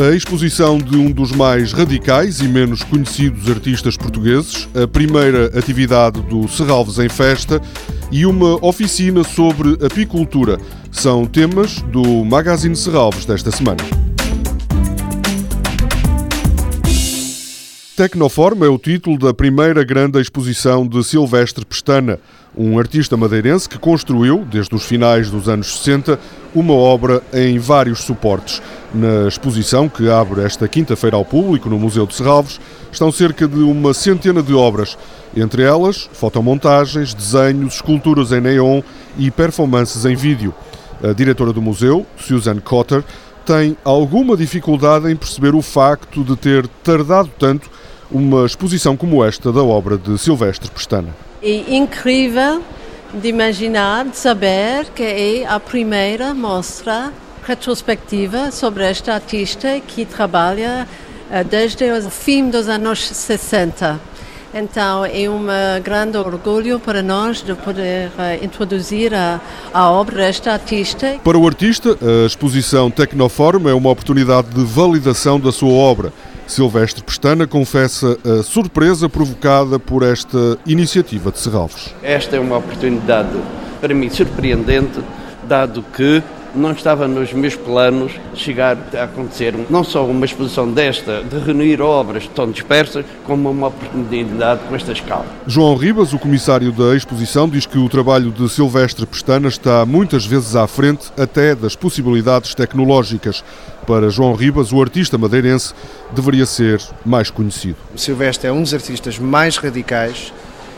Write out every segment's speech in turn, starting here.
A exposição de um dos mais radicais e menos conhecidos artistas portugueses, a primeira atividade do Serralves em Festa e uma oficina sobre apicultura são temas do Magazine Serralves desta semana. Tecnoforma é o título da primeira grande exposição de Silvestre Pestana, um artista madeirense que construiu, desde os finais dos anos 60, uma obra em vários suportes. Na exposição, que abre esta quinta-feira ao público no Museu de Serralves, estão cerca de uma centena de obras, entre elas fotomontagens, desenhos, esculturas em neon e performances em vídeo. A diretora do museu, Susan Cotter, tem alguma dificuldade em perceber o facto de ter tardado tanto uma exposição como esta da obra de Silvestre Pestana. É incrível de imaginar, de saber que é a primeira mostra retrospectiva sobre esta artista que trabalha eh, desde o fim dos anos 60. Então é um grande orgulho para nós de poder uh, introduzir a, a, obra desta artista. Para o artista, a exposição Tecnoform é uma oportunidade de validação da sua obra. Silvestre Pestana confessa a surpresa provocada por esta iniciativa de Serralves. Esta é uma oportunidade para mim surpreendente, dado que não estava nos meus planos chegar a acontecer não só uma exposição desta, de reunir obras tão dispersas, como uma oportunidade com esta escala. João Ribas, o comissário da exposição, diz que o trabalho de Silvestre Pestana está muitas vezes à frente até das possibilidades tecnológicas. Para João Ribas, o artista madeirense deveria ser mais conhecido. O Silvestre é um dos artistas mais radicais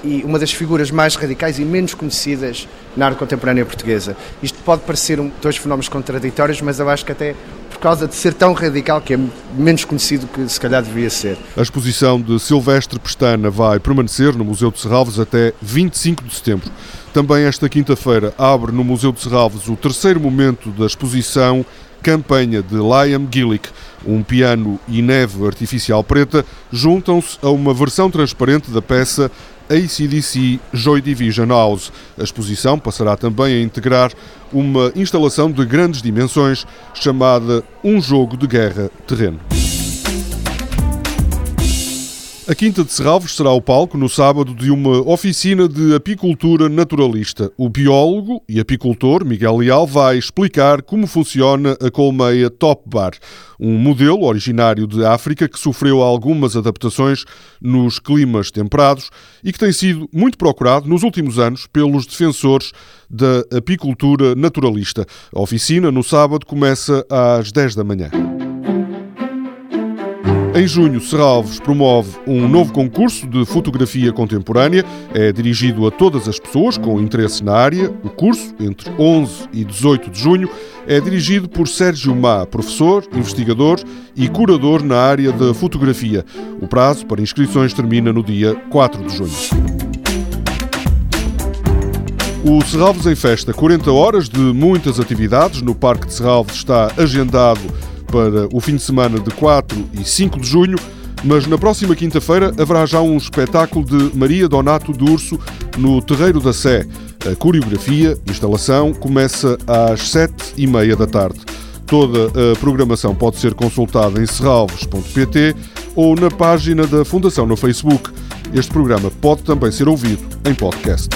e uma das figuras mais radicais e menos conhecidas na arte contemporânea portuguesa. Isto pode parecer um, dois fenómenos contraditórios, mas eu acho que até por causa de ser tão radical que é menos conhecido que se calhar devia ser. A exposição de Silvestre Pestana vai permanecer no Museu de Serralves até 25 de setembro. Também esta quinta-feira abre no Museu de Serralves o terceiro momento da exposição Campanha de Liam Gillick. Um piano e neve artificial preta juntam-se a uma versão transparente da peça ACDC Joy Division House. A exposição passará também a integrar uma instalação de grandes dimensões chamada Um Jogo de Guerra Terreno. A Quinta de Serralves será o palco no sábado de uma oficina de apicultura naturalista. O biólogo e apicultor Miguel Leal vai explicar como funciona a colmeia Top Bar, um modelo originário de África que sofreu algumas adaptações nos climas temperados e que tem sido muito procurado nos últimos anos pelos defensores da apicultura naturalista. A oficina no sábado começa às 10 da manhã. Em junho, Serralves promove um novo concurso de fotografia contemporânea. É dirigido a todas as pessoas com interesse na área. O curso, entre 11 e 18 de junho, é dirigido por Sérgio Má, professor, investigador e curador na área da fotografia. O prazo para inscrições termina no dia 4 de junho. O Serralves em Festa, 40 horas de muitas atividades. No Parque de Serralves está agendado para o fim de semana de 4 e 5 de junho, mas na próxima quinta-feira haverá já um espetáculo de Maria Donato de Urso no Terreiro da Sé. A coreografia, instalação, começa às 7 e meia da tarde. Toda a programação pode ser consultada em serralves.pt ou na página da Fundação no Facebook. Este programa pode também ser ouvido em podcast.